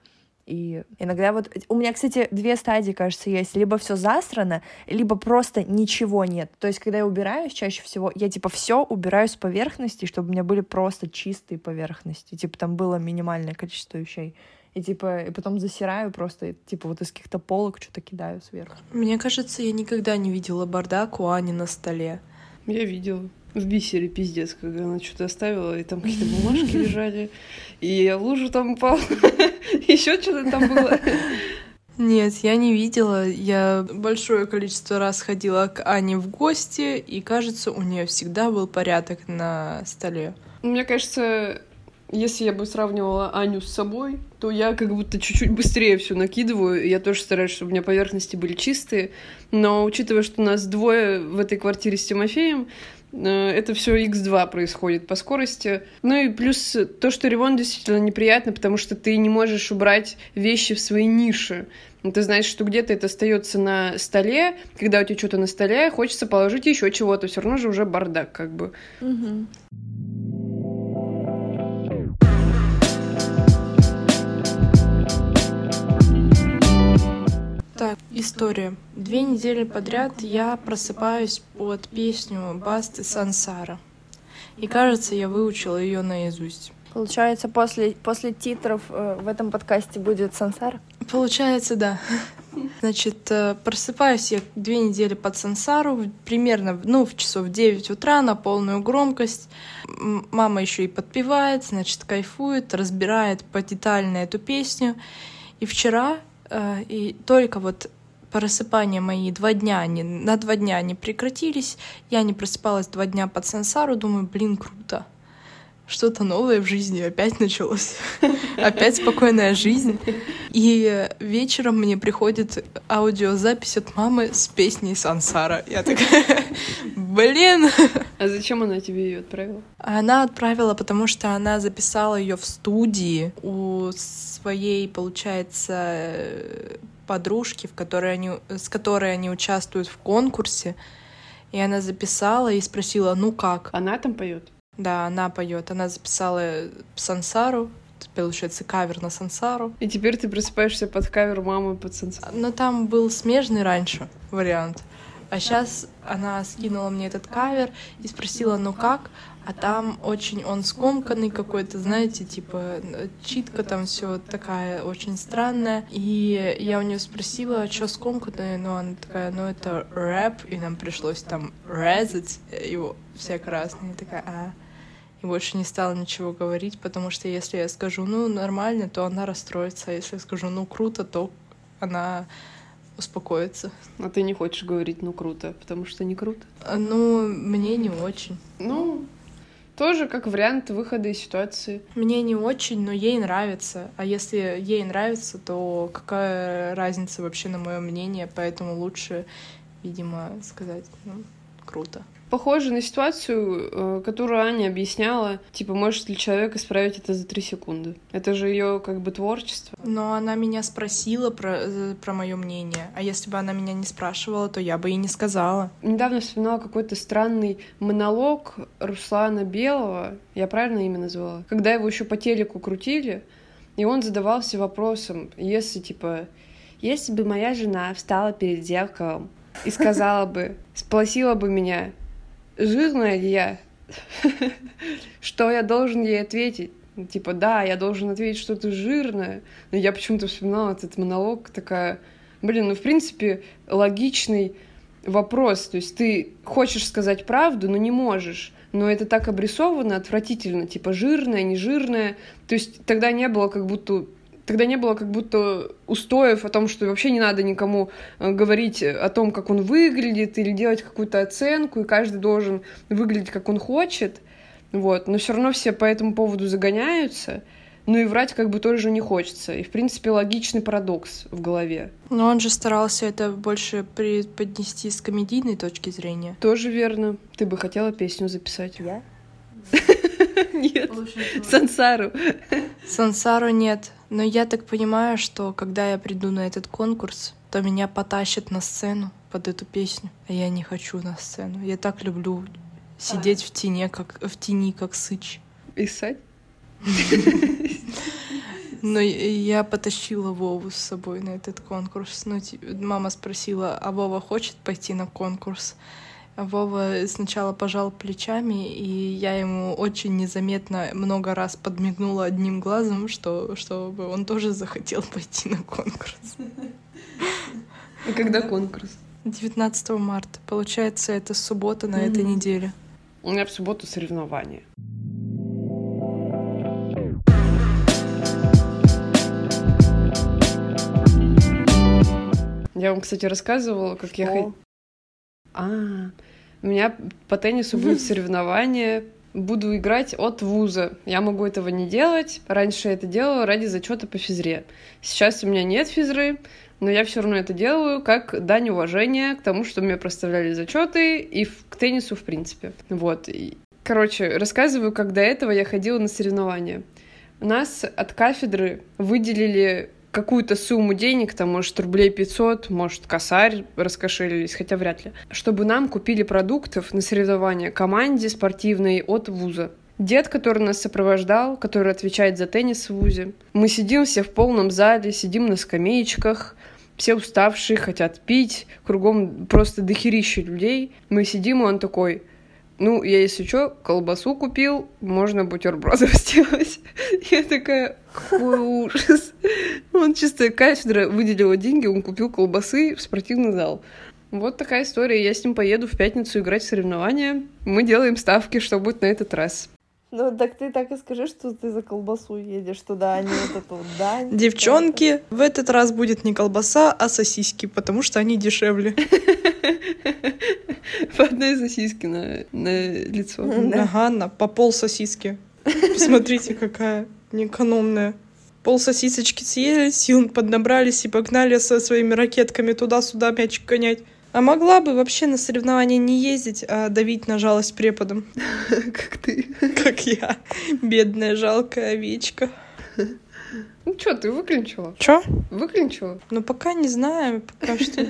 И иногда вот... У меня, кстати, две стадии, кажется, есть. Либо все засрано, либо просто ничего нет. То есть, когда я убираюсь, чаще всего я, типа, все убираю с поверхности, чтобы у меня были просто чистые поверхности. Типа, там было минимальное количество вещей и типа и потом засираю просто, типа вот из каких-то полок что-то кидаю сверху. Мне кажется, я никогда не видела бардак у Ани на столе. Я видела. В бисере пиздец, когда она что-то оставила, и там какие-то бумажки [LAUGHS] лежали, и я лужу там упал, [LAUGHS] еще что-то там было. Нет, я не видела. Я большое количество раз ходила к Ане в гости, и кажется, у нее всегда был порядок на столе. Мне кажется, если я бы сравнивала Аню с собой, то я как будто чуть-чуть быстрее все накидываю. Я тоже стараюсь, чтобы у меня поверхности были чистые. Но учитывая, что у нас двое в этой квартире с Тимофеем, э, это все x2 происходит по скорости. Ну и плюс то, что ремонт действительно неприятно, потому что ты не можешь убрать вещи в свои ниши. Ты знаешь, что где-то это остается на столе, когда у тебя что-то на столе, хочется положить еще чего-то, все равно же уже бардак, как бы. Угу. Так, история. Две недели подряд я просыпаюсь под песню Басты Сансара. И кажется, я выучила ее наизусть. Получается, после, после титров э, в этом подкасте будет Сансара? Получается, да. Значит, э, просыпаюсь я две недели под Сансару, примерно ну, в часов 9 утра на полную громкость. Мама еще и подпевает, значит, кайфует, разбирает детально эту песню. И вчера и только вот просыпания мои два дня, они, на два дня они прекратились, я не просыпалась два дня под сансару, думаю, блин, круто. Что-то новое в жизни опять началось. [LAUGHS] опять спокойная жизнь. И вечером мне приходит аудиозапись от мамы с песней Сансара. Я такая, блин. А зачем она тебе ее отправила? Она отправила, потому что она записала ее в студии у своей, получается, подружки, в которой они, с которой они участвуют в конкурсе. И она записала и спросила, ну как? Она там поет? Да, она поет. Она записала Сансару, получается, кавер на Сансару. И теперь ты просыпаешься под кавер мамы под Сансару. Но там был смежный раньше вариант. А сейчас она скинула мне этот кавер и спросила, ну как? А там очень он скомканный какой-то, знаете, типа читка там все такая очень странная. И я у нее спросила, что скомканное, но она такая, ну это рэп, и нам пришлось там резать его все красные. такая, а и больше не стала ничего говорить, потому что если я скажу, ну, нормально, то она расстроится, а если я скажу, ну, круто, то она успокоиться. А ты не хочешь говорить, ну круто, потому что не круто? А, ну, мне не очень. Ну, тоже как вариант выхода из ситуации. Мне не очень, но ей нравится. А если ей нравится, то какая разница вообще на мое мнение? Поэтому лучше, видимо, сказать, ну, круто похоже на ситуацию, э, которую Аня объясняла, типа, может ли человек исправить это за три секунды. Это же ее как бы творчество. Но она меня спросила про, э, про мое мнение. А если бы она меня не спрашивала, то я бы и не сказала. Недавно вспоминала какой-то странный монолог Руслана Белого, я правильно имя назвала, когда его еще по телеку крутили, и он задавался вопросом, если, типа, если бы моя жена встала перед зеркалом и сказала бы, спросила бы меня, жирная ли я? [LAUGHS] Что я должен ей ответить? Типа, да, я должен ответить, что ты жирная. Но я почему-то вспоминала этот монолог, такая, блин, ну, в принципе, логичный вопрос. То есть ты хочешь сказать правду, но не можешь. Но это так обрисовано отвратительно, типа жирная, не жирная. То есть тогда не было как будто тогда не было как будто устоев о том, что вообще не надо никому э, говорить о том, как он выглядит, или делать какую-то оценку, и каждый должен выглядеть, как он хочет. Вот. Но все равно все по этому поводу загоняются. Ну и врать как бы тоже не хочется. И, в принципе, логичный парадокс в голове. Но он же старался это больше преподнести с комедийной точки зрения. Тоже верно. Ты бы хотела песню записать? Я? Нет, Сансару. Сансару нет. Но я так понимаю, что когда я приду на этот конкурс, то меня потащат на сцену под эту песню. А я не хочу на сцену. Я так люблю сидеть в тени, как в тени, как сыч. И? Но я потащила Вову с собой на этот конкурс. Ну, мама спросила, а Вова хочет пойти на конкурс? Вова сначала пожал плечами, и я ему очень незаметно много раз подмигнула одним глазом, что, чтобы он тоже захотел пойти на конкурс. А когда конкурс? 19 марта. Получается, это суббота на этой неделе. У меня в субботу соревнования. Я вам, кстати, рассказывала, как я... А, у меня по теннису будет [LAUGHS] соревнование. Буду играть от вуза. Я могу этого не делать. Раньше я это делала ради зачета по физре. Сейчас у меня нет физры, но я все равно это делаю как дань уважения к тому, что мне проставляли зачеты и к теннису в принципе. Вот. Короче, рассказываю, как до этого я ходила на соревнования. У нас от кафедры выделили какую-то сумму денег, там, может, рублей 500, может, косарь раскошелились, хотя вряд ли, чтобы нам купили продуктов на соревнования команде спортивной от вуза. Дед, который нас сопровождал, который отвечает за теннис в ВУЗе. Мы сидим все в полном зале, сидим на скамеечках, все уставшие, хотят пить, кругом просто дохерища людей. Мы сидим, и он такой, ну, я, если что, колбасу купил, можно бутербродов [LAUGHS] сделать. Я такая, какой ужас. Он чисто кафедра выделила деньги, он купил колбасы в спортивный зал. Вот такая история. Я с ним поеду в пятницу играть в соревнования. Мы делаем ставки, что будет на этот раз. Ну, так ты так и скажи, что ты за колбасу едешь туда, а не вот эту дань. Девчонки, в этот раз будет не колбаса, а сосиски, потому что они дешевле. По одной сосиске на, на лицо. Ага, на, по пол сосиски. Посмотрите, какая неэкономная. Пол сосисочки съели, сил поднабрались и погнали со своими ракетками туда-сюда мячик гонять. А могла бы вообще на соревнования не ездить, а давить на жалость преподам. [LAUGHS] Как ты. Как я. Бедная жалкая овечка. [LAUGHS] Ну что, ты выключила? Чё? Выключила? Ну, пока не знаю, пока что.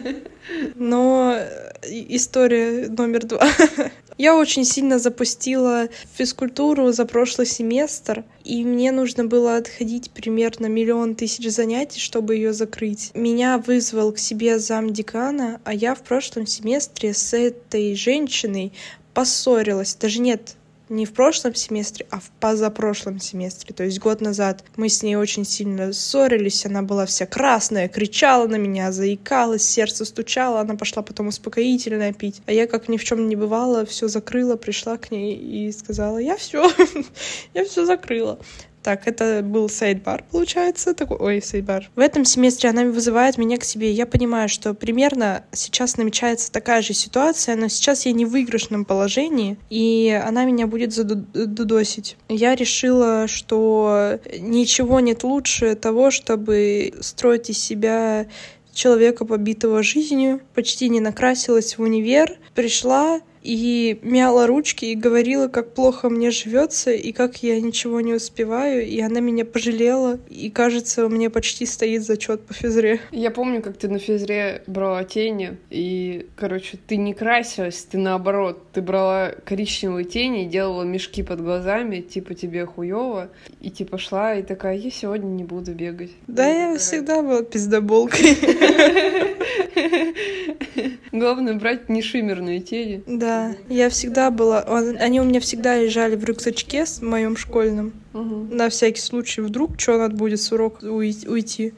Но э, история номер два. [LAUGHS] Я очень сильно запустила физкультуру за прошлый семестр, и мне нужно было отходить примерно миллион тысяч занятий, чтобы ее закрыть. Меня вызвал к себе зам декана, а я в прошлом семестре с этой женщиной поссорилась. Даже нет, не в прошлом семестре, а в позапрошлом семестре, то есть год назад. Мы с ней очень сильно ссорились, она была вся красная, кричала на меня, заикалась, сердце стучало, она пошла потом успокоительное пить. А я, как ни в чем не бывало, все закрыла, пришла к ней и сказала, я все, [LAUGHS] я все закрыла. Так, это был сайдбар, получается, такой, ой, сайдбар. В этом семестре она вызывает меня к себе. Я понимаю, что примерно сейчас намечается такая же ситуация, но сейчас я не в выигрышном положении, и она меня будет задудосить. Я решила, что ничего нет лучше того, чтобы строить из себя человека, побитого жизнью, почти не накрасилась в универ, пришла, и мяла ручки и говорила, как плохо мне живется и как я ничего не успеваю, и она меня пожалела, и кажется, у меня почти стоит зачет по физре. Я помню, как ты на физре брала тени, и, короче, ты не красилась, ты наоборот, ты брала коричневые тени и делала мешки под глазами, типа тебе хуево, и типа шла и такая, я сегодня не буду бегать. Да, я такая... всегда была пиздоболкой. [LAUGHS] Главное брать не шиммерные тени. Да, я всегда была... Они у меня всегда лежали в рюкзачке с моем школьном. Угу. На всякий случай, вдруг что надо будет с урока уйти.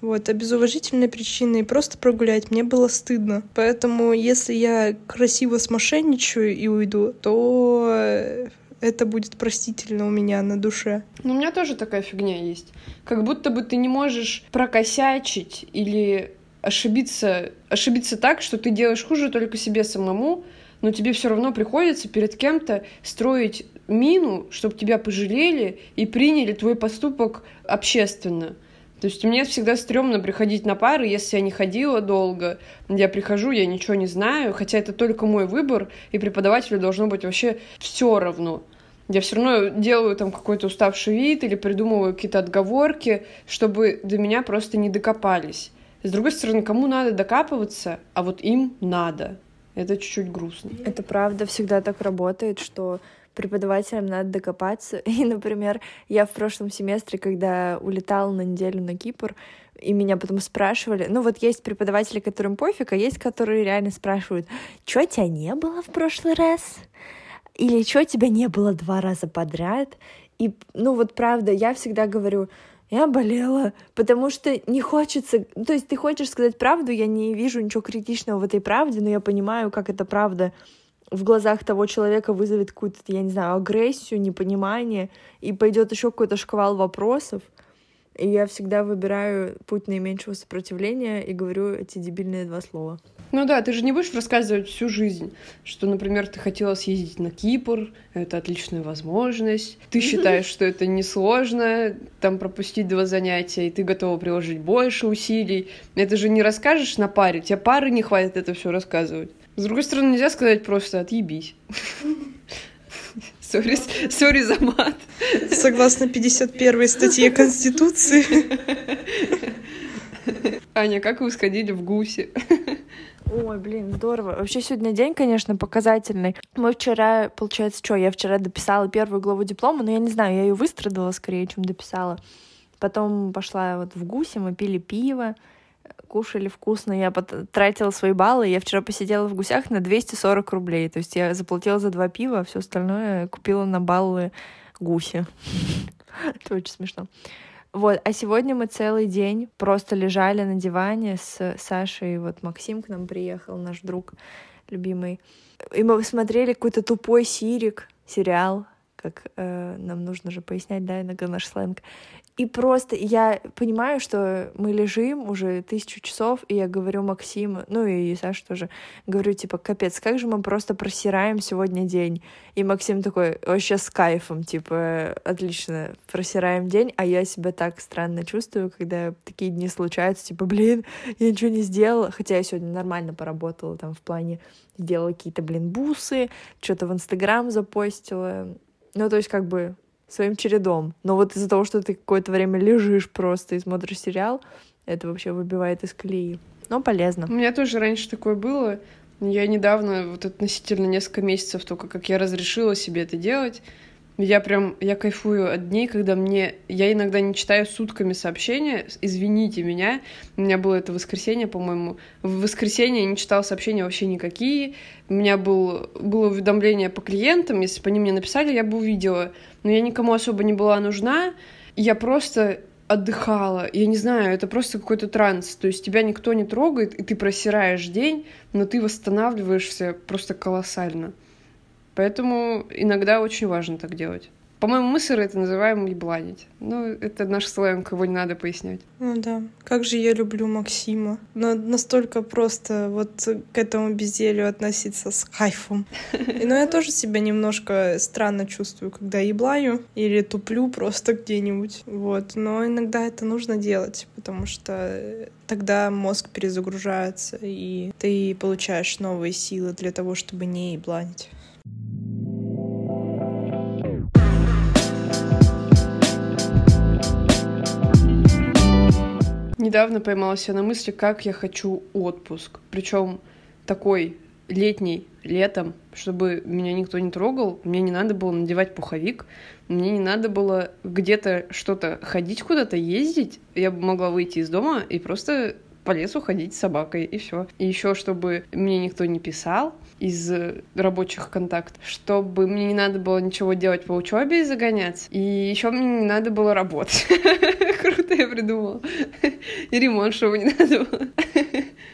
Вот, а без уважительной причины просто прогулять мне было стыдно. Поэтому, если я красиво смошенничаю и уйду, то это будет простительно у меня на душе. Ну, у меня тоже такая фигня есть. Как будто бы ты не можешь прокосячить или ошибиться, ошибиться так, что ты делаешь хуже только себе самому, но тебе все равно приходится перед кем-то строить мину, чтобы тебя пожалели и приняли твой поступок общественно. То есть мне всегда стрёмно приходить на пары, если я не ходила долго, я прихожу, я ничего не знаю, хотя это только мой выбор, и преподавателю должно быть вообще все равно. Я все равно делаю там какой-то уставший вид или придумываю какие-то отговорки, чтобы до меня просто не докопались. С другой стороны, кому надо докапываться, а вот им надо. Это чуть-чуть грустно. Это правда всегда так работает, что преподавателям надо докопаться. [LAUGHS] И, например, я в прошлом семестре, когда улетала на неделю на Кипр, и меня потом спрашивали, ну вот есть преподаватели, которым пофиг, а есть, которые реально спрашивают, что тебя не было в прошлый раз? Или что тебя не было два раза подряд? И, ну вот правда, я всегда говорю, я болела, потому что не хочется, ну, то есть ты хочешь сказать правду, я не вижу ничего критичного в этой правде, но я понимаю, как эта правда в глазах того человека вызовет какую-то, я не знаю, агрессию, непонимание, и пойдет еще какой-то шквал вопросов. И я всегда выбираю путь наименьшего сопротивления и говорю эти дебильные два слова. Ну да, ты же не будешь рассказывать всю жизнь, что, например, ты хотела съездить на Кипр, это отличная возможность, ты считаешь, что это несложно, там пропустить два занятия, и ты готова приложить больше усилий. Это же не расскажешь на паре, тебе пары не хватит это все рассказывать. С другой стороны, нельзя сказать просто «отъебись». Сори, сори за мат. Согласно 51 статье Конституции. Аня, как вы сходили в гуси? Ой, блин, здорово. Вообще сегодня день, конечно, показательный. Мы вчера, получается, что, я вчера дописала первую главу диплома, но я не знаю, я ее выстрадала скорее, чем дописала. Потом пошла вот в гуси, мы пили пиво, кушали вкусно, я тратила свои баллы, я вчера посидела в гусях на 240 рублей, то есть я заплатила за два пива, а все остальное купила на баллы гуси. [LAUGHS] Это очень смешно. Вот, а сегодня мы целый день просто лежали на диване с Сашей, вот Максим к нам приехал, наш друг любимый, и мы смотрели какой-то тупой сирик, сериал, как э, нам нужно же пояснять, да, иногда наш сленг. И просто я понимаю, что мы лежим уже тысячу часов, и я говорю Максиму, ну и Саша тоже, говорю, типа, капец, как же мы просто просираем сегодня день. И Максим такой, вообще с кайфом, типа, отлично, просираем день, а я себя так странно чувствую, когда такие дни случаются, типа, блин, я ничего не сделала, хотя я сегодня нормально поработала там в плане сделала какие-то, блин, бусы, что-то в Инстаграм запостила. Ну, то есть, как бы, своим чередом. Но вот из-за того, что ты какое-то время лежишь просто и смотришь сериал, это вообще выбивает из колеи. Но полезно. У меня тоже раньше такое было. Я недавно, вот относительно несколько месяцев только, как я разрешила себе это делать, я прям, я кайфую от дней, когда мне... Я иногда не читаю сутками сообщения, извините меня, у меня было это воскресенье, по-моему. В воскресенье я не читала сообщения вообще никакие. У меня был, было уведомление по клиентам, если бы они мне написали, я бы увидела. Но я никому особо не была нужна. Я просто отдыхала. Я не знаю, это просто какой-то транс. То есть тебя никто не трогает, и ты просираешь день, но ты восстанавливаешься просто колоссально. Поэтому иногда очень важно так делать. По-моему, мы сыры это называем ебланить. Ну, это наш сленг, его не надо пояснять. Ну да. Как же я люблю Максима. Но настолько просто вот к этому безделью относиться с кайфом. Но я тоже себя немножко странно чувствую, когда еблаю или туплю просто где-нибудь. Вот. Но иногда это нужно делать, потому что тогда мозг перезагружается, и ты получаешь новые силы для того, чтобы не ебланить. Недавно поймала себя на мысли, как я хочу отпуск. Причем такой летний, летом, чтобы меня никто не трогал, мне не надо было надевать пуховик, мне не надо было где-то что-то ходить, куда-то ездить. Я бы могла выйти из дома и просто по лесу ходить с собакой, и все. И еще, чтобы мне никто не писал из рабочих контактов, чтобы мне не надо было ничего делать по учебе и загоняться. И еще мне не надо было работать. [LAUGHS] Круто я придумала. И ремонт, чтобы не надо было.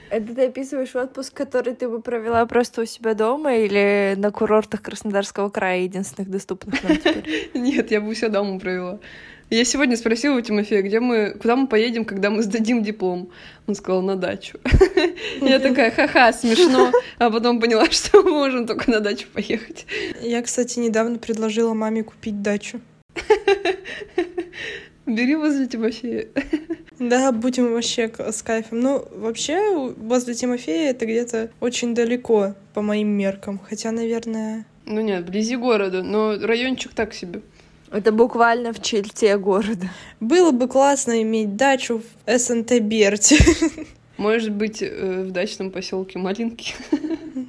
Это ты описываешь отпуск, который ты бы провела просто у себя дома или на курортах Краснодарского края, единственных доступных нам теперь? [LAUGHS] Нет, я бы себя дома провела. Я сегодня спросила у Тимофея, где мы, куда мы поедем, когда мы сдадим диплом. Он сказал, на дачу. [LAUGHS] Я такая, ха-ха, смешно. А потом поняла, [LAUGHS] что мы можем только на дачу поехать. Я, кстати, недавно предложила маме купить дачу. [LAUGHS] Бери возле Тимофея. Да, будем вообще с кайфом. Ну, вообще, возле Тимофея это где-то очень далеко, по моим меркам. Хотя, наверное, Ну нет, вблизи города, но райончик так себе. Это буквально в черте города. Было бы классно иметь дачу в СНТ Берти. [LAUGHS] Может быть, э, в дачном поселке Малинки. [LAUGHS]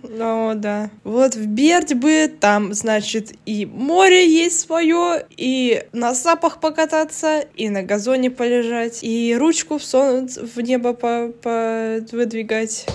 Ну да. Вот в Бердь бы там, значит, и море есть свое, и на сапах покататься, и на газоне полежать, и ручку всунуть в небо по по выдвигать.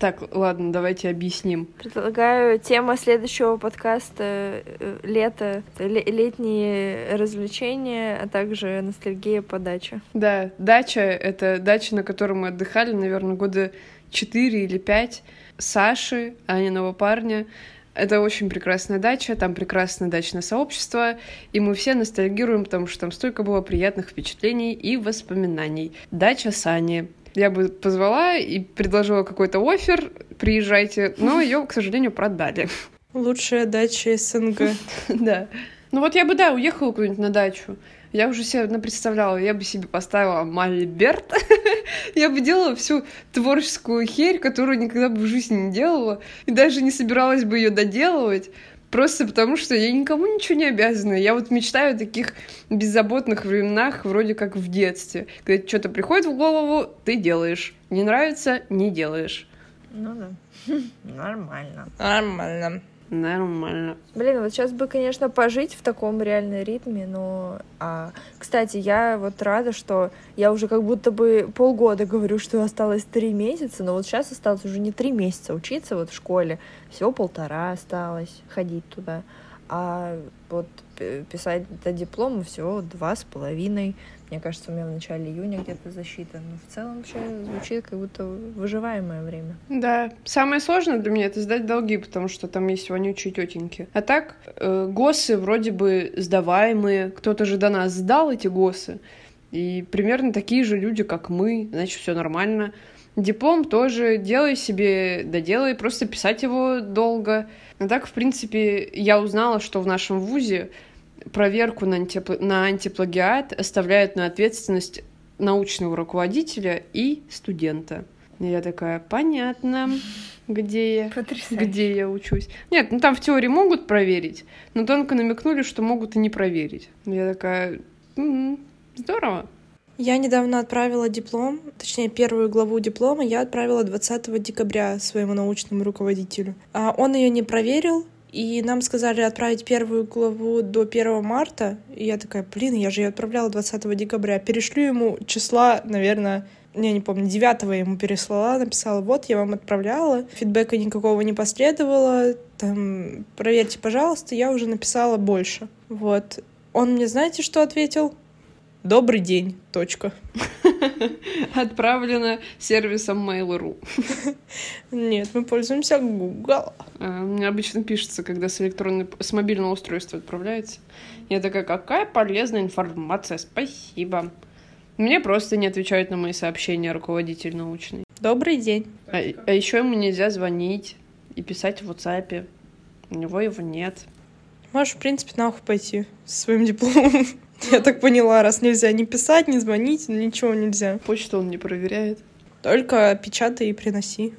Так, ладно, давайте объясним. Предлагаю тема следующего подкаста э, лето, ле- летние развлечения, а также ностальгия по даче. Да, дача — это дача, на которой мы отдыхали, наверное, года четыре или пять. Саши, Аниного парня. Это очень прекрасная дача, там прекрасное дачное сообщество, и мы все ностальгируем, потому что там столько было приятных впечатлений и воспоминаний. Дача Сани. Я бы позвала и предложила какой-то офер, приезжайте, но ее, к сожалению, продали. Лучшая дача СНГ. [LAUGHS] Да. Ну вот я бы, да, уехала куда-нибудь на дачу. Я уже себе представляла, я бы себе поставила мольберт, [LAUGHS] я бы делала всю творческую херь, которую никогда бы в жизни не делала, и даже не собиралась бы ее доделывать, просто потому что я никому ничего не обязана. Я вот мечтаю о таких беззаботных временах, вроде как в детстве, когда что-то приходит в голову, ты делаешь. Не нравится — не делаешь. Ну да. [LAUGHS] Нормально. Нормально. Нормально. Блин, вот сейчас бы, конечно, пожить в таком реальном ритме, но... А, кстати, я вот рада, что я уже как будто бы полгода говорю, что осталось три месяца, но вот сейчас осталось уже не три месяца учиться вот в школе, всего полтора осталось ходить туда, а вот писать до диплома всего два с половиной. Мне кажется, у меня в начале июня где-то защита, но в целом вообще звучит как будто выживаемое время. Да, самое сложное для меня это сдать долги, потому что там есть вонючие тетеньки. А так, э, ГОСы вроде бы сдаваемые, кто-то же до нас сдал эти ГОСы, и примерно такие же люди, как мы, значит, все нормально. Диплом тоже делай себе, доделай, просто писать его долго. А так, в принципе, я узнала, что в нашем ВУЗе проверку на, антипла- на антиплагиат оставляют на ответственность научного руководителя и студента. Я такая, понятно, где я, Потрясающе. где я учусь. Нет, ну там в теории могут проверить, но тонко намекнули, что могут и не проверить. Я такая, «М, здорово. Я недавно отправила диплом, точнее, первую главу диплома я отправила 20 декабря своему научному руководителю. А он ее не проверил, и нам сказали отправить первую главу до 1 марта. И я такая, блин, я же ее отправляла 20 декабря. Перешлю ему числа, наверное, я не помню, 9 я ему переслала, написала, вот, я вам отправляла. Фидбэка никакого не последовало. Там, проверьте, пожалуйста, я уже написала больше. Вот. Он мне, знаете, что ответил? Добрый день. Точка. [LAUGHS] Отправлено сервисом Mail.ru. [LAUGHS] Нет, мы пользуемся Google. Мне обычно пишется, когда с электронной, с мобильного устройства отправляется. Я такая, какая полезная информация, спасибо. Мне просто не отвечают на мои сообщения руководитель научный. Добрый день. А, а еще ему нельзя звонить и писать в WhatsApp. У него его нет. Можешь, в принципе, нахуй пойти со своим дипломом. [LAUGHS] Я так поняла, раз нельзя ни писать, ни звонить, ничего нельзя. Почту он не проверяет. Только печатай и приноси.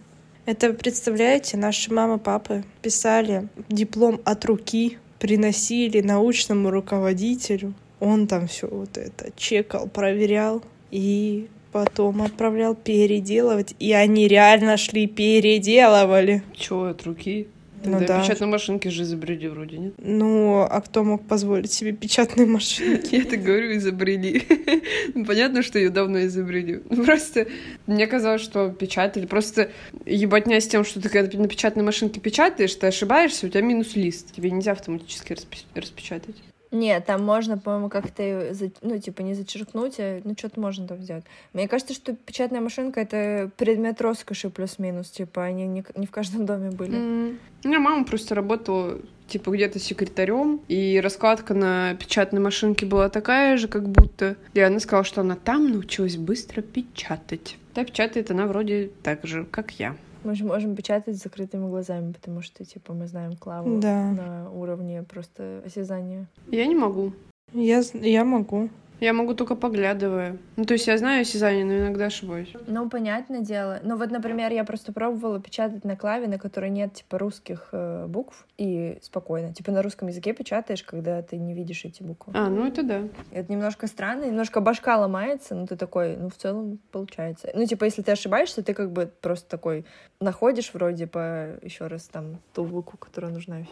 Это, представляете, наши мамы, папы писали диплом от руки, приносили научному руководителю. Он там все вот это чекал, проверял и потом отправлял переделывать. И они реально шли переделывали. Чего от руки? Ну Тогда да. печатные машинки же изобрели вроде, нет? Ну, а кто мог позволить себе печатные машины? [LAUGHS] Я так говорю, изобрели. [LAUGHS] Ну, Понятно, что ее давно изобрели. Ну, Просто мне казалось, что печатали. Просто ебатня с тем, что ты когда на печатной машинке печатаешь, ты ошибаешься, у тебя минус лист. Тебе нельзя автоматически распечатать. Нет, там можно, по-моему, как-то, ну, типа, не зачеркнуть, а, ну, что-то можно там сделать. Мне кажется, что печатная машинка — это предмет роскоши плюс-минус, типа, они не, не в каждом доме были. М. У меня мама просто работала типа где-то секретарем, и раскладка на печатной машинке была такая же, как будто. И она сказала, что она там научилась быстро печатать. Да, печатает она вроде так же, как я. Мы же можем печатать с закрытыми глазами, потому что, типа, мы знаем Клаву Да. на уровне просто осязания. Я не могу. Я, я могу. Я могу только поглядывая. Ну, то есть я знаю осязание, но иногда ошибаюсь. Ну, понятное дело. Ну, вот, например, я просто пробовала печатать на клаве, на которой нет, типа, русских э, букв, и спокойно. Типа, на русском языке печатаешь, когда ты не видишь эти буквы. А, ну это да. Это немножко странно, немножко башка ломается, но ты такой, ну, в целом получается. Ну, типа, если ты ошибаешься, ты как бы просто такой находишь вроде по еще раз там ту букву, которая нужна и.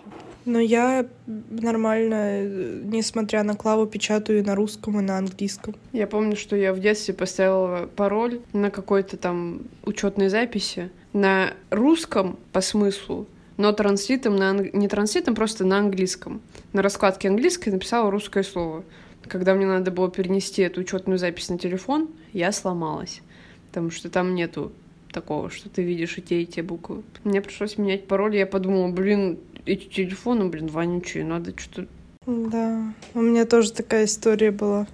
Но я нормально, несмотря на клаву, печатаю и на русском, и на английском. Я помню, что я в детстве поставила пароль на какой-то там учетной записи на русском по смыслу, но транслитом на анг- не транслитом, просто на английском. На раскладке английской написала русское слово. Когда мне надо было перенести эту учетную запись на телефон, я сломалась. Потому что там нету такого, что ты видишь и те, и те буквы. Мне пришлось менять пароль, я подумала, блин, эти телефоны, блин, вонючие, надо что-то... Да, у меня тоже такая история была.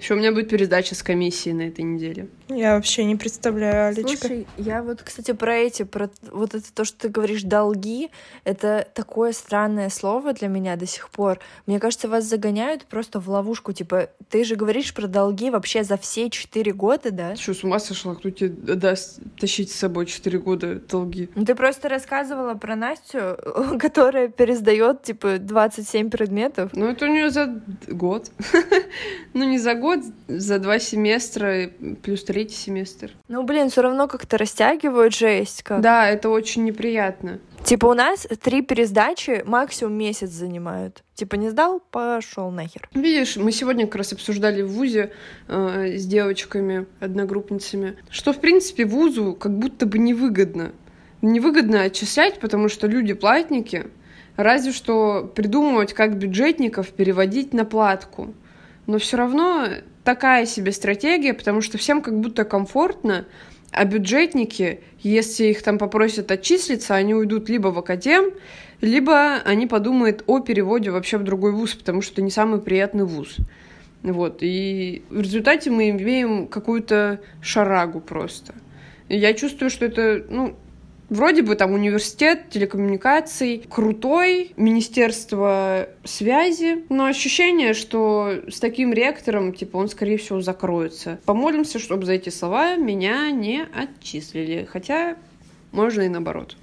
Еще у меня будет передача с комиссией на этой неделе. Я вообще не представляю, Алечка. Слушай, я вот, кстати, про эти, про вот это то, что ты говоришь, долги, это такое странное слово для меня до сих пор. Мне кажется, вас загоняют просто в ловушку. Типа, ты же говоришь про долги вообще за все четыре года, да? Что, с ума сошла? Кто тебе даст тащить с собой 4 года долги? Ну, Ты просто рассказывала про Настю, [LAUGHS] которая пересдает, типа, 27 предметов. Ну, это у нее за год. [LAUGHS] ну, не за год, за два семестра плюс третий семестр. Ну, блин, все равно как-то растягивают жесть. Как. Да, это очень неприятно. Типа у нас три пересдачи максимум месяц занимают. Типа не сдал, пошел нахер. Видишь, мы сегодня как раз обсуждали в ВУЗе э, с девочками, одногруппницами, что, в принципе, ВУЗу как будто бы невыгодно. Невыгодно отчислять, потому что люди платники, разве что придумывать, как бюджетников переводить на платку. Но все равно такая себе стратегия, потому что всем как будто комфортно, а бюджетники, если их там попросят отчислиться, они уйдут либо в академ, либо они подумают о переводе вообще в другой вуз, потому что не самый приятный вуз. Вот, и в результате мы имеем какую-то шарагу просто. Я чувствую, что это, ну, Вроде бы там университет телекоммуникаций, крутой, министерство связи, но ощущение, что с таким ректором, типа, он, скорее всего, закроется. Помолимся, чтобы за эти слова меня не отчислили. Хотя, можно и наоборот.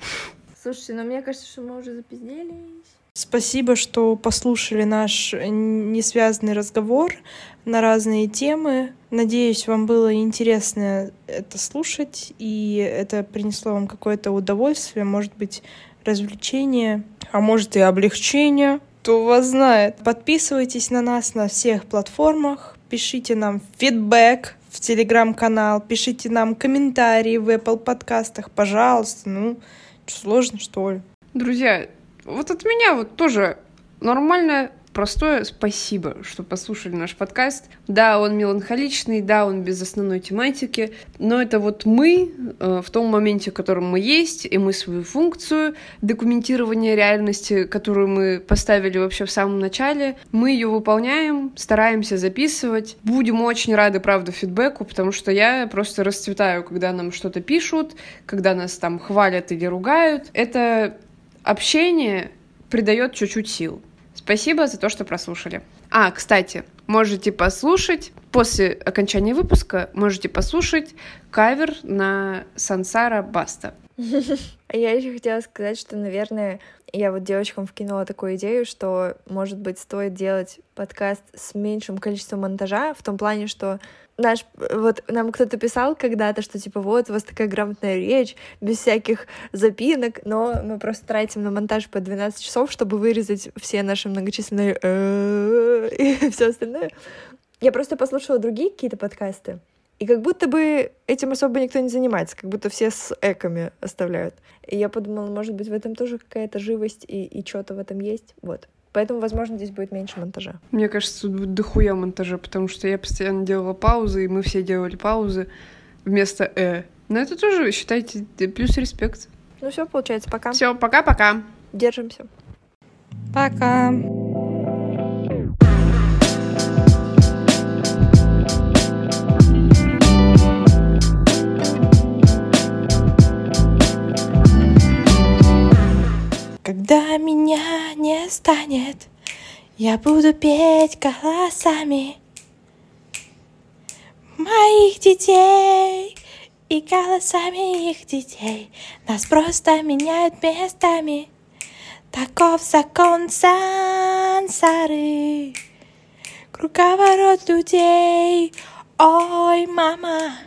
Слушайте, но мне кажется, что мы уже запизделись. Спасибо, что послушали наш несвязанный разговор на разные темы. Надеюсь, вам было интересно это слушать, и это принесло вам какое-то удовольствие, может быть, развлечение, а может и облегчение. Кто вас знает. Подписывайтесь на нас на всех платформах, пишите нам фидбэк в телеграм-канал, пишите нам комментарии в Apple подкастах, пожалуйста. Ну, что, сложно, что ли? Друзья, вот от меня вот тоже нормальное простое спасибо, что послушали наш подкаст. Да, он меланхоличный, да, он без основной тематики, но это вот мы э, в том моменте, в котором мы есть, и мы свою функцию документирования реальности, которую мы поставили вообще в самом начале, мы ее выполняем, стараемся записывать. Будем очень рады, правда, фидбэку, потому что я просто расцветаю, когда нам что-то пишут, когда нас там хвалят или ругают. Это общение придает чуть-чуть сил. Спасибо за то, что прослушали. А, кстати, можете послушать, после окончания выпуска, можете послушать кавер на Сансара Баста. [LAUGHS] А я еще хотела сказать, что, наверное, я вот девочкам вкинула такую идею, что, может быть, стоит делать подкаст с меньшим количеством монтажа, в том плане, что наш, вот нам кто-то писал когда-то, что типа вот у вас такая грамотная речь, без всяких запинок, но мы просто тратим на монтаж по 12 часов, чтобы вырезать все наши многочисленные «э-э» [LAUGHS] и все остальное. Я просто послушала другие какие-то подкасты, и как будто бы этим особо никто не занимается, как будто все с эками оставляют. И я подумала, может быть, в этом тоже какая-то живость и, и что-то в этом есть. Вот. Поэтому, возможно, здесь будет меньше монтажа. Мне кажется, тут будет дохуя монтажа, потому что я постоянно делала паузы, и мы все делали паузы вместо «э». Но это тоже, считайте, плюс респект. Ну все, получается, пока. Все, пока-пока. Держимся. Пока. Станет, я буду петь голосами моих детей и голосами их детей. Нас просто меняют местами. Таков закон сансары. Круговорот людей. Ой, мама.